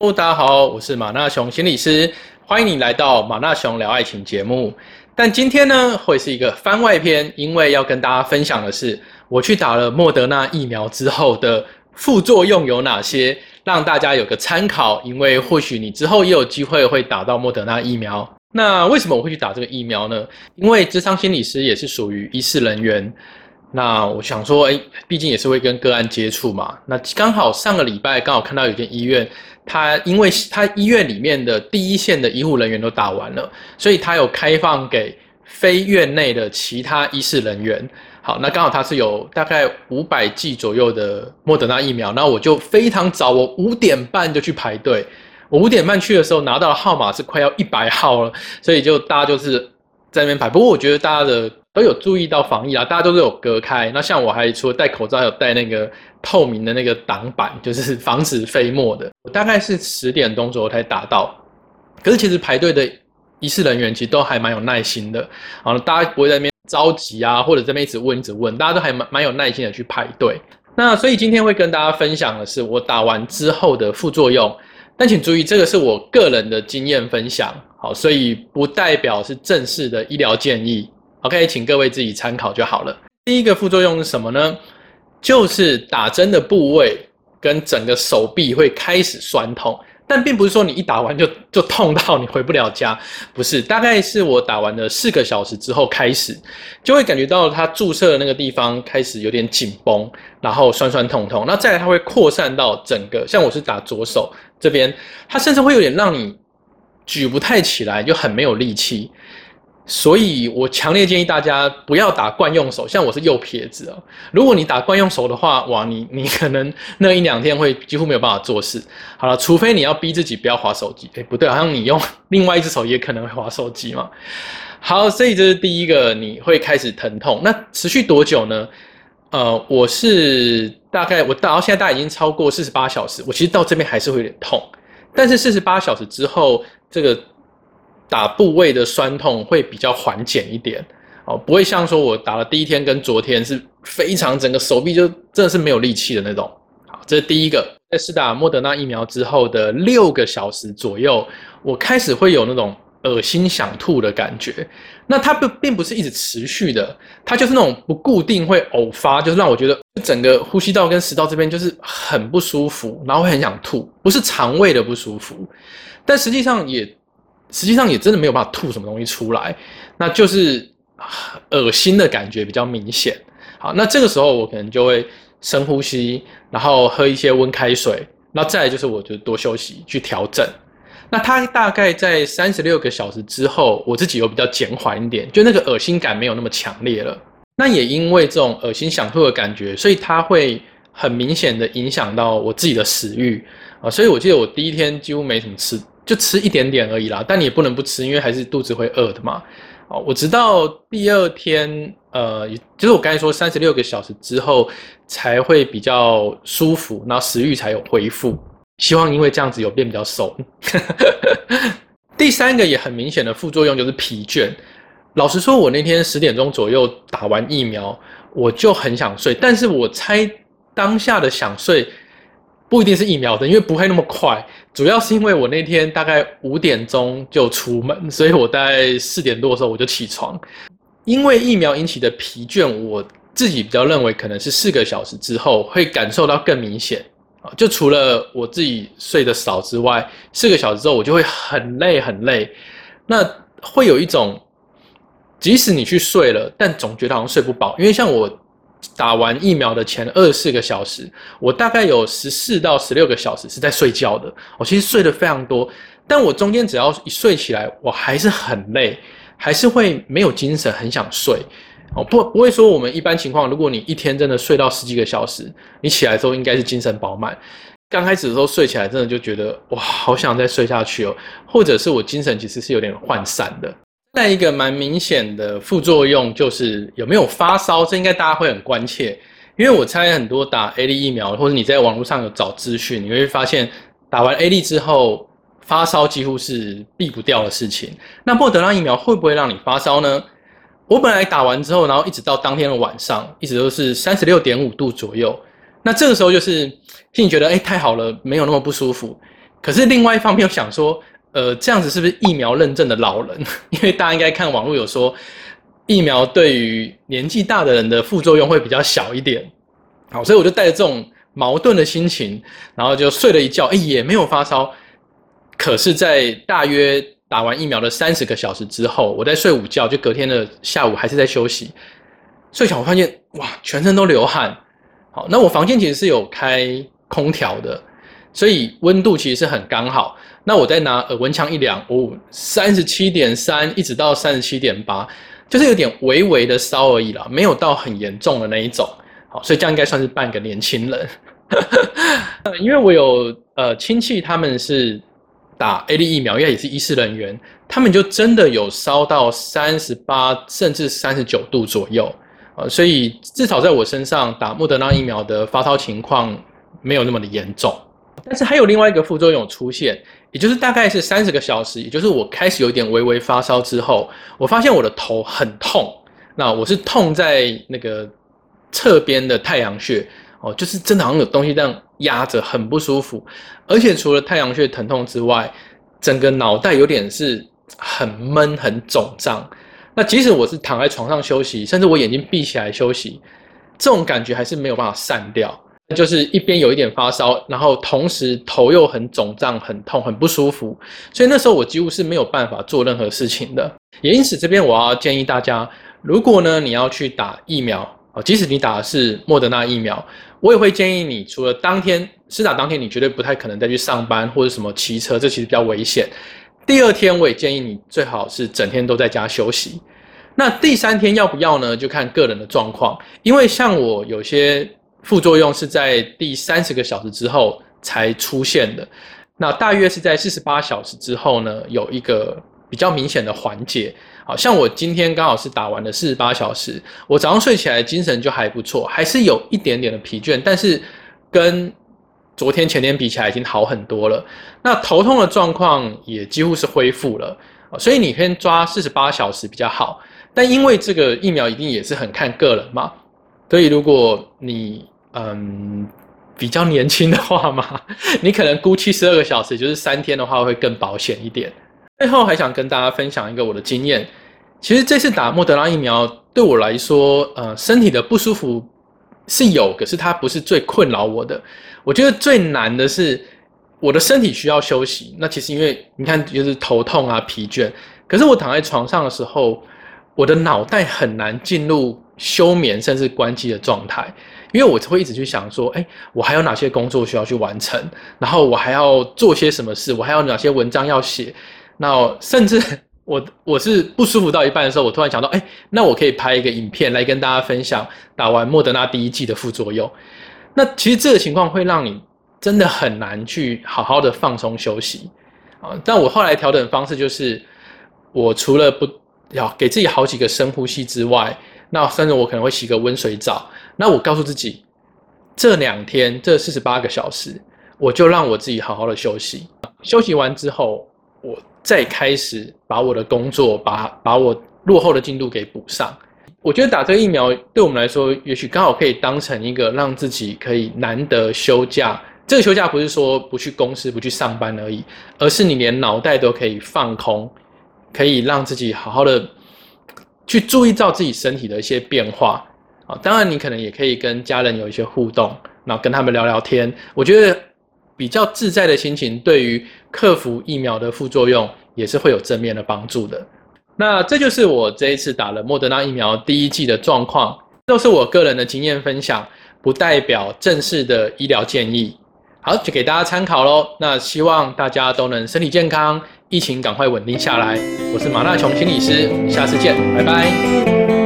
大家好，我是马纳雄心理师，欢迎你来到马纳雄聊爱情节目。但今天呢，会是一个番外篇，因为要跟大家分享的是，我去打了莫德纳疫苗之后的副作用有哪些，让大家有个参考。因为或许你之后也有机会会打到莫德纳疫苗。那为什么我会去打这个疫苗呢？因为智商心理师也是属于医事人员。那我想说，哎，毕竟也是会跟个案接触嘛。那刚好上个礼拜刚好看到有间医院，他因为他医院里面的第一线的医护人员都打完了，所以他有开放给非院内的其他医事人员。好，那刚好他是有大概五百剂左右的莫德纳疫苗，那我就非常早，我五点半就去排队。我五点半去的时候拿到的号码是快要一百号了，所以就大家就是在那边排。不过我觉得大家的。都有注意到防疫啊，大家都是有隔开。那像我还除了戴口罩，还有戴那个透明的那个挡板，就是防止飞沫的。我大概是十点钟左右才打到，可是其实排队的医事人员其实都还蛮有耐心的，啊，大家不会在那边着急啊，或者在那边一直问一直问，大家都还蛮蛮有耐心的去排队。那所以今天会跟大家分享的是我打完之后的副作用，但请注意，这个是我个人的经验分享，好，所以不代表是正式的医疗建议。OK，请各位自己参考就好了。第一个副作用是什么呢？就是打针的部位跟整个手臂会开始酸痛，但并不是说你一打完就就痛到你回不了家，不是。大概是我打完了四个小时之后开始，就会感觉到它注射的那个地方开始有点紧绷，然后酸酸痛痛。那再来它会扩散到整个，像我是打左手这边，它甚至会有点让你举不太起来，就很没有力气。所以我强烈建议大家不要打惯用手，像我是右撇子啊。如果你打惯用手的话，哇，你你可能 那一两天会几乎没有办法做事。好了，除非你要逼自己不要划手机。哎，不对，好像你用 另外一只手也可能会划手机嘛。好，所以这是第一个，你会开始疼痛。那持续多久呢？呃，我是大概我到现在大概已经超过四十八小时，我其实到这边还是会有点痛，但是四十八小时之后，这个。打部位的酸痛会比较缓解一点，哦，不会像说我打了第一天跟昨天是非常整个手臂就真的是没有力气的那种。好，这是第一个。在施打莫德纳疫苗之后的六个小时左右，我开始会有那种恶心想吐的感觉。那它不并不是一直持续的，它就是那种不固定会偶发，就是让我觉得整个呼吸道跟食道这边就是很不舒服，然后会很想吐，不是肠胃的不舒服，但实际上也。实际上也真的没有办法吐什么东西出来，那就是恶心的感觉比较明显。好，那这个时候我可能就会深呼吸，然后喝一些温开水。那再就是我就多休息去调整。那它大概在三十六个小时之后，我自己有比较减缓一点，就那个恶心感没有那么强烈了。那也因为这种恶心想吐的感觉，所以它会很明显的影响到我自己的食欲啊。所以我记得我第一天几乎没什么吃。就吃一点点而已啦，但你也不能不吃，因为还是肚子会饿的嘛。哦，我直到第二天，呃，就是我刚才说三十六个小时之后才会比较舒服，然后食欲才有恢复。希望因为这样子有变比较瘦。第三个也很明显的副作用就是疲倦。老实说，我那天十点钟左右打完疫苗，我就很想睡，但是我猜当下的想睡。不一定是疫苗的，因为不会那么快。主要是因为我那天大概五点钟就出门，所以我大概四点多的时候我就起床。因为疫苗引起的疲倦，我自己比较认为可能是四个小时之后会感受到更明显啊。就除了我自己睡得少之外，四个小时之后我就会很累很累。那会有一种，即使你去睡了，但总觉得好像睡不饱，因为像我。打完疫苗的前二十四个小时，我大概有十四到十六个小时是在睡觉的。我其实睡得非常多，但我中间只要一睡起来，我还是很累，还是会没有精神，很想睡。哦，不，不会说我们一般情况，如果你一天真的睡到十几个小时，你起来之后应该是精神饱满。刚开始的时候睡起来，真的就觉得哇，好想再睡下去哦，或者是我精神其实是有点涣散的。再一个蛮明显的副作用就是有没有发烧，这应该大家会很关切，因为我猜很多打 A D 疫苗或者你在网络上有找资讯，你会发现打完 A D 之后发烧几乎是避不掉的事情。那莫德纳疫苗会不会让你发烧呢？我本来打完之后，然后一直到当天的晚上，一直都是三十六点五度左右。那这个时候就是心里觉得哎太好了，没有那么不舒服。可是另外一方面又想说，呃，这样子是不是疫苗认证的老人？因为大家应该看网络有说，疫苗对于年纪大的人的副作用会比较小一点。好，所以我就带着这种矛盾的心情，然后就睡了一觉，哎，也没有发烧。可是，在大约打完疫苗的三十个小时之后，我在睡午觉，就隔天的下午还是在休息。睡醒我发现，哇，全身都流汗。好，那我房间其实是有开空调的，所以温度其实是很刚好。那我再拿耳温枪一量，哦，三十七点三，一直到三十七点八，就是有点微微的烧而已啦，没有到很严重的那一种。好，所以这样应该算是半个年轻人。因为我有呃亲戚，他们是打 A D 疫苗，应该也是医师人员，他们就真的有烧到三十八甚至三十九度左右。呃，所以至少在我身上打莫德纳疫苗的发烧情况没有那么的严重，但是还有另外一个副作用出现，也就是大概是三十个小时，也就是我开始有点微微发烧之后，我发现我的头很痛，那我是痛在那个侧边的太阳穴，哦，就是真的好像有东西这样压着，很不舒服，而且除了太阳穴疼痛之外，整个脑袋有点是很闷、很肿胀。那即使我是躺在床上休息，甚至我眼睛闭起来休息，这种感觉还是没有办法散掉。就是一边有一点发烧，然后同时头又很肿胀、很痛、很不舒服。所以那时候我几乎是没有办法做任何事情的。也因此，这边我要建议大家，如果呢你要去打疫苗啊，即使你打的是莫德纳疫苗，我也会建议你，除了当天施打当天，你绝对不太可能再去上班或者什么骑车，这其实比较危险。第二天我也建议你最好是整天都在家休息。那第三天要不要呢？就看个人的状况。因为像我有些副作用是在第三十个小时之后才出现的，那大约是在四十八小时之后呢，有一个比较明显的缓解。好像我今天刚好是打完了四十八小时，我早上睡起来精神就还不错，还是有一点点的疲倦，但是跟昨天前天比起来已经好很多了，那头痛的状况也几乎是恢复了，所以你可以抓四十八小时比较好。但因为这个疫苗一定也是很看个人嘛，所以如果你嗯比较年轻的话嘛，你可能估七十二个小时，就是三天的话会更保险一点。最后还想跟大家分享一个我的经验，其实这次打莫德拉疫苗对我来说，呃，身体的不舒服。是有，可是它不是最困扰我的。我觉得最难的是我的身体需要休息。那其实因为你看，就是头痛啊、疲倦。可是我躺在床上的时候，我的脑袋很难进入休眠甚至关机的状态，因为我会一直去想说：哎，我还有哪些工作需要去完成？然后我还要做些什么事？我还有哪些文章要写？那甚至。我我是不舒服到一半的时候，我突然想到，哎，那我可以拍一个影片来跟大家分享打完莫德纳第一剂的副作用。那其实这个情况会让你真的很难去好好的放松休息啊。但我后来调整方式就是，我除了不要给自己好几个深呼吸之外，那甚至我可能会洗个温水澡。那我告诉自己，这两天这四十八个小时，我就让我自己好好的休息。休息完之后，我。再开始把我的工作，把把我落后的进度给补上。我觉得打这个疫苗对我们来说，也许刚好可以当成一个让自己可以难得休假。这个休假不是说不去公司、不去上班而已，而是你连脑袋都可以放空，可以让自己好好的去注意到自己身体的一些变化啊。当然，你可能也可以跟家人有一些互动，然后跟他们聊聊天。我觉得。比较自在的心情，对于克服疫苗的副作用也是会有正面的帮助的。那这就是我这一次打了莫德纳疫苗第一剂的状况，都是我个人的经验分享，不代表正式的医疗建议。好，就给大家参考喽。那希望大家都能身体健康，疫情赶快稳定下来。我是马纳琼心理师，下次见，拜拜。